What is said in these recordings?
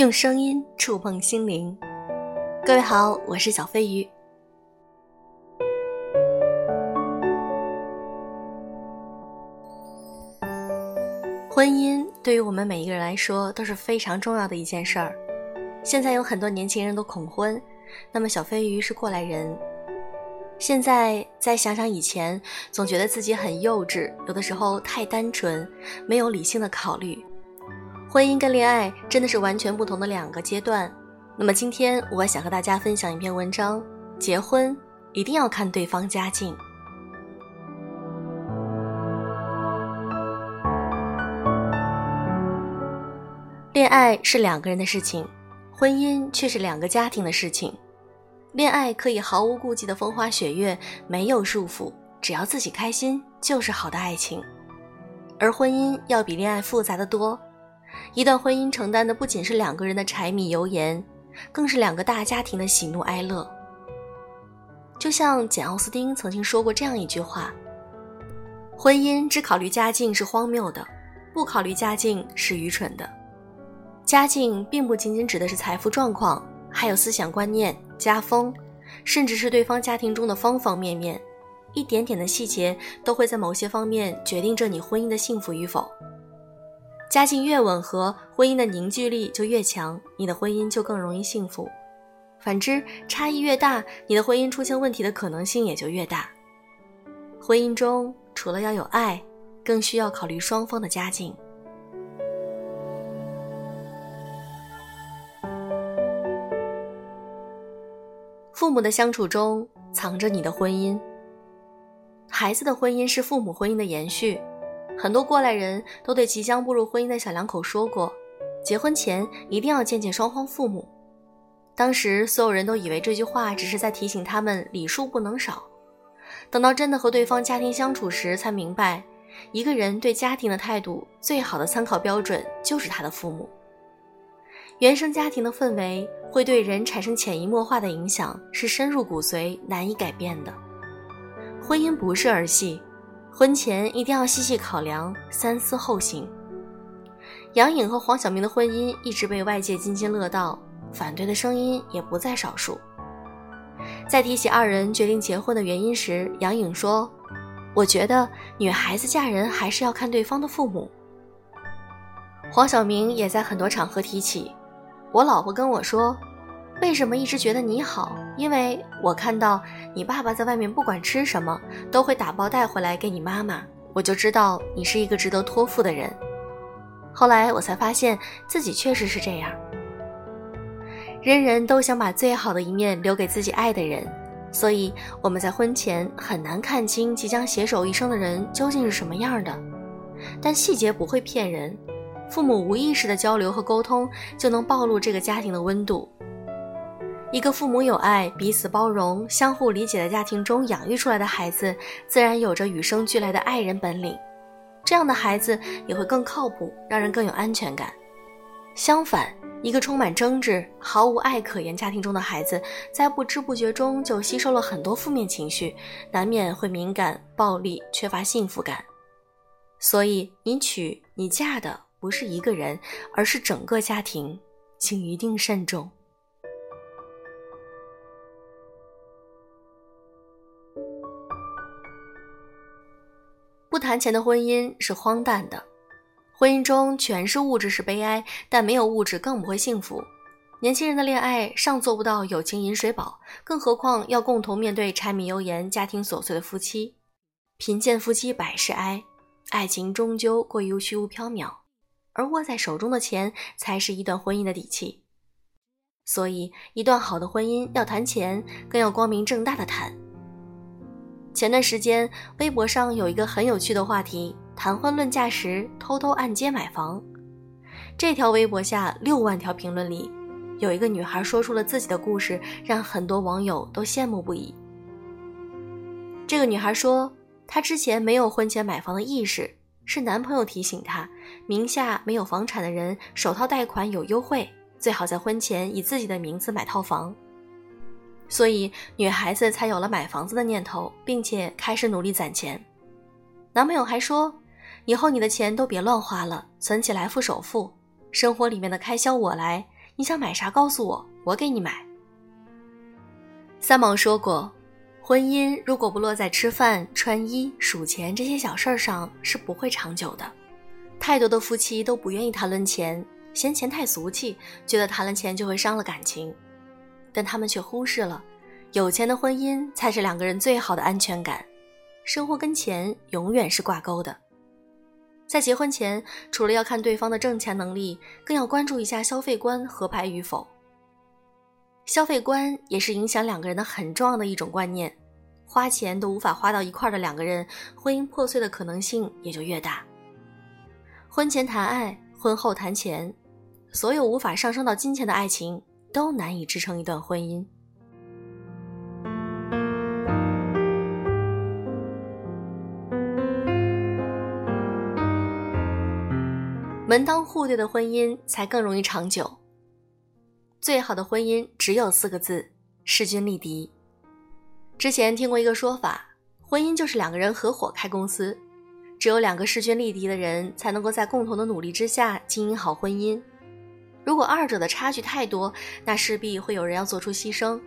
用声音触碰心灵。各位好，我是小飞鱼。婚姻对于我们每一个人来说都是非常重要的一件事儿。现在有很多年轻人都恐婚，那么小飞鱼是过来人。现在再想想以前，总觉得自己很幼稚，有的时候太单纯，没有理性的考虑。婚姻跟恋爱真的是完全不同的两个阶段。那么今天我想和大家分享一篇文章：结婚一定要看对方家境。恋爱是两个人的事情，婚姻却是两个家庭的事情。恋爱可以毫无顾忌的风花雪月，没有束缚，只要自己开心就是好的爱情。而婚姻要比恋爱复杂的多，一段婚姻承担的不仅是两个人的柴米油盐。更是两个大家庭的喜怒哀乐。就像简·奥斯汀曾经说过这样一句话：“婚姻只考虑家境是荒谬的，不考虑家境是愚蠢的。家境并不仅仅指的是财富状况，还有思想观念、家风，甚至是对方家庭中的方方面面，一点点的细节都会在某些方面决定着你婚姻的幸福与否。”家境越吻合，婚姻的凝聚力就越强，你的婚姻就更容易幸福。反之，差异越大，你的婚姻出现问题的可能性也就越大。婚姻中除了要有爱，更需要考虑双方的家境。父母的相处中藏着你的婚姻，孩子的婚姻是父母婚姻的延续。很多过来人都对即将步入婚姻的小两口说过，结婚前一定要见见双方父母。当时所有人都以为这句话只是在提醒他们礼数不能少。等到真的和对方家庭相处时，才明白，一个人对家庭的态度最好的参考标准就是他的父母。原生家庭的氛围会对人产生潜移默化的影响，是深入骨髓、难以改变的。婚姻不是儿戏。婚前一定要细细考量，三思后行。杨颖和黄晓明的婚姻一直被外界津津乐道，反对的声音也不在少数。在提起二人决定结婚的原因时，杨颖说：“我觉得女孩子嫁人还是要看对方的父母。”黄晓明也在很多场合提起：“我老婆跟我说。”为什么一直觉得你好？因为我看到你爸爸在外面不管吃什么都会打包带回来给你妈妈，我就知道你是一个值得托付的人。后来我才发现自己确实是这样。人人都想把最好的一面留给自己爱的人，所以我们在婚前很难看清即将携手一生的人究竟是什么样的。但细节不会骗人，父母无意识的交流和沟通就能暴露这个家庭的温度。一个父母有爱、彼此包容、相互理解的家庭中养育出来的孩子，自然有着与生俱来的爱人本领。这样的孩子也会更靠谱，让人更有安全感。相反，一个充满争执、毫无爱可言家庭中的孩子，在不知不觉中就吸收了很多负面情绪，难免会敏感、暴力、缺乏幸福感。所以，你娶、你嫁的不是一个人，而是整个家庭，请一定慎重。谈钱的婚姻是荒诞的，婚姻中全是物质是悲哀，但没有物质更不会幸福。年轻人的恋爱尚做不到友情饮水饱，更何况要共同面对柴米油盐、家庭琐碎的夫妻。贫贱夫妻百事哀，爱情终究过于虚无缥缈，而握在手中的钱才是一段婚姻的底气。所以，一段好的婚姻要谈钱，更要光明正大的谈。前段时间，微博上有一个很有趣的话题：谈婚论嫁时偷偷按揭买房。这条微博下六万条评论里，有一个女孩说出了自己的故事，让很多网友都羡慕不已。这个女孩说，她之前没有婚前买房的意识，是男朋友提醒她，名下没有房产的人首套贷款有优惠，最好在婚前以自己的名字买套房。所以，女孩子才有了买房子的念头，并且开始努力攒钱。男朋友还说：“以后你的钱都别乱花了，存起来付首付，生活里面的开销我来，你想买啥？告诉我，我给你买。三毛说过，婚姻如果不落在吃饭、穿衣、数钱这些小事儿上，是不会长久的。太多的夫妻都不愿意谈论钱，嫌钱太俗气，觉得谈论钱就会伤了感情，但他们却忽视了，有钱的婚姻才是两个人最好的安全感。生活跟钱永远是挂钩的。在结婚前，除了要看对方的挣钱能力，更要关注一下消费观合拍与否。消费观也是影响两个人的很重要的一种观念，花钱都无法花到一块儿的两个人，婚姻破碎的可能性也就越大。婚前谈爱，婚后谈钱，所有无法上升到金钱的爱情，都难以支撑一段婚姻。门当户对的婚姻才更容易长久。最好的婚姻只有四个字：势均力敌。之前听过一个说法，婚姻就是两个人合伙开公司，只有两个势均力敌的人才能够在共同的努力之下经营好婚姻。如果二者的差距太多，那势必会有人要做出牺牲。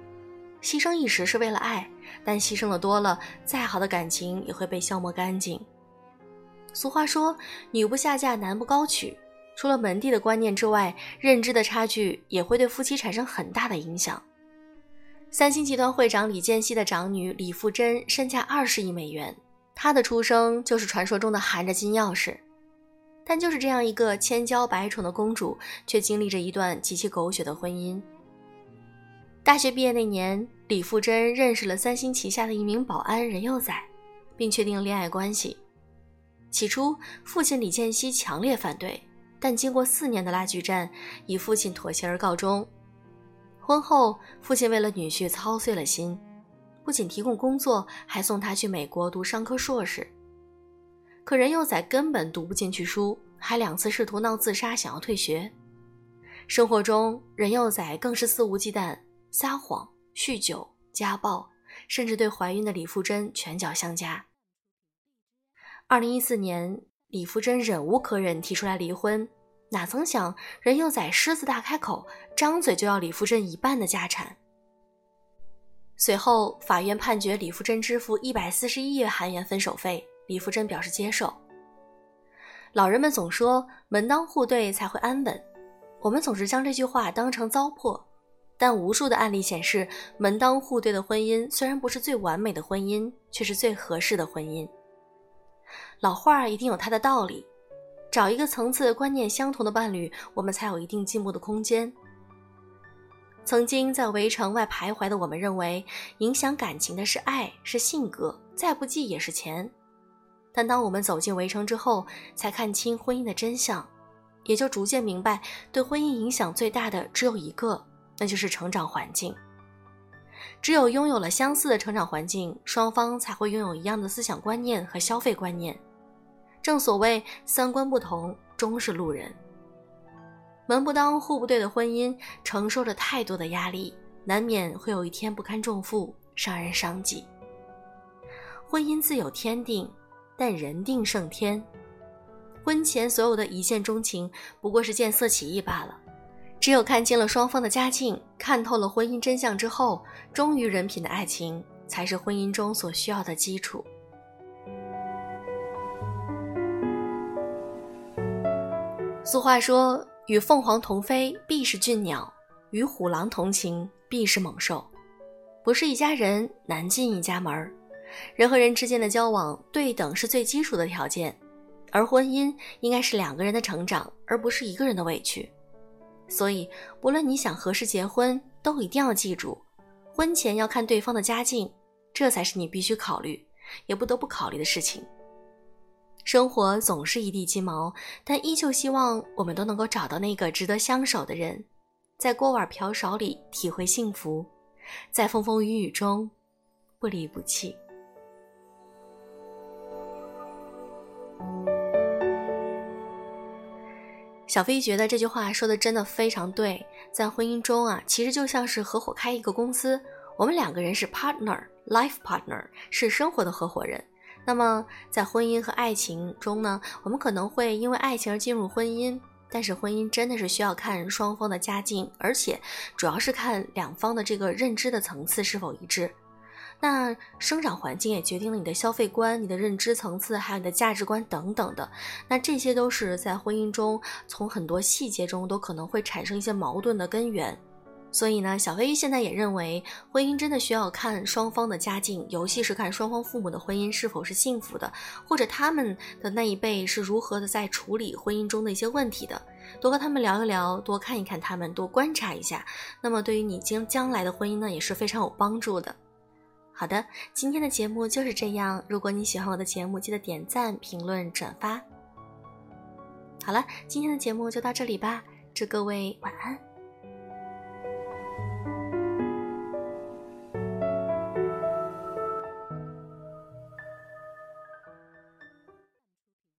牺牲一时是为了爱，但牺牲的多了，再好的感情也会被消磨干净。俗话说：“女不下嫁，男不高娶。”除了门第的观念之外，认知的差距也会对夫妻产生很大的影响。三星集团会长李健熙的长女李富珍身价二十亿美元，她的出生就是传说中的含着金钥匙。但就是这样一个千娇百宠的公主，却经历着一段极其狗血的婚姻。大学毕业那年，李富珍认识了三星旗下的一名保安任幼宰，并确定恋爱关系。起初，父亲李健熙强烈反对。但经过四年的拉锯战，以父亲妥协而告终。婚后，父亲为了女婿操碎了心，不仅提供工作，还送他去美国读商科硕士。可任幼宰根本读不进去书，还两次试图闹自杀，想要退学。生活中，任幼宰更是肆无忌惮，撒谎、酗酒、家暴，甚至对怀孕的李富珍拳脚相加。二零一四年。李富珍忍无可忍，提出来离婚。哪曾想，任幼宰狮子大开口，张嘴就要李富珍一半的家产。随后，法院判决李富珍支付一百四十一亿韩元分手费，李富珍表示接受。老人们总说门当户对才会安稳，我们总是将这句话当成糟粕。但无数的案例显示，门当户对的婚姻虽然不是最完美的婚姻，却是最合适的婚姻。老话儿一定有它的道理，找一个层次观念相同的伴侣，我们才有一定进步的空间。曾经在围城外徘徊的我们，认为影响感情的是爱，是性格，再不济也是钱。但当我们走进围城之后，才看清婚姻的真相，也就逐渐明白，对婚姻影响最大的只有一个，那就是成长环境。只有拥有了相似的成长环境，双方才会拥有一样的思想观念和消费观念。正所谓三观不同，终是路人。门不当户不对的婚姻，承受着太多的压力，难免会有一天不堪重负，伤人伤己。婚姻自有天定，但人定胜天。婚前所有的一见钟情，不过是见色起意罢了。只有看清了双方的家境，看透了婚姻真相之后，忠于人品的爱情，才是婚姻中所需要的基础。俗话说：“与凤凰同飞，必是俊鸟；与虎狼同行，必是猛兽。”不是一家人，难进一家门儿。人和人之间的交往，对等是最基础的条件，而婚姻应该是两个人的成长，而不是一个人的委屈。所以，不论你想何时结婚，都一定要记住，婚前要看对方的家境，这才是你必须考虑，也不得不考虑的事情。生活总是一地鸡毛，但依旧希望我们都能够找到那个值得相守的人，在锅碗瓢勺里体会幸福，在风风雨雨中不离不弃。小飞觉得这句话说的真的非常对，在婚姻中啊，其实就像是合伙开一个公司，我们两个人是 partner，life partner，是生活的合伙人。那么在婚姻和爱情中呢，我们可能会因为爱情而进入婚姻，但是婚姻真的是需要看双方的家境，而且主要是看两方的这个认知的层次是否一致。那生长环境也决定了你的消费观、你的认知层次，还有你的价值观等等的。那这些都是在婚姻中从很多细节中都可能会产生一些矛盾的根源。所以呢，小飞现在也认为，婚姻真的需要看双方的家境，尤其是看双方父母的婚姻是否是幸福的，或者他们的那一辈是如何的在处理婚姻中的一些问题的。多和他们聊一聊，多看一看他们，多观察一下，那么对于你将将来的婚姻呢，也是非常有帮助的。好的，今天的节目就是这样。如果你喜欢我的节目，记得点赞、评论、转发。好了，今天的节目就到这里吧，祝各位晚安。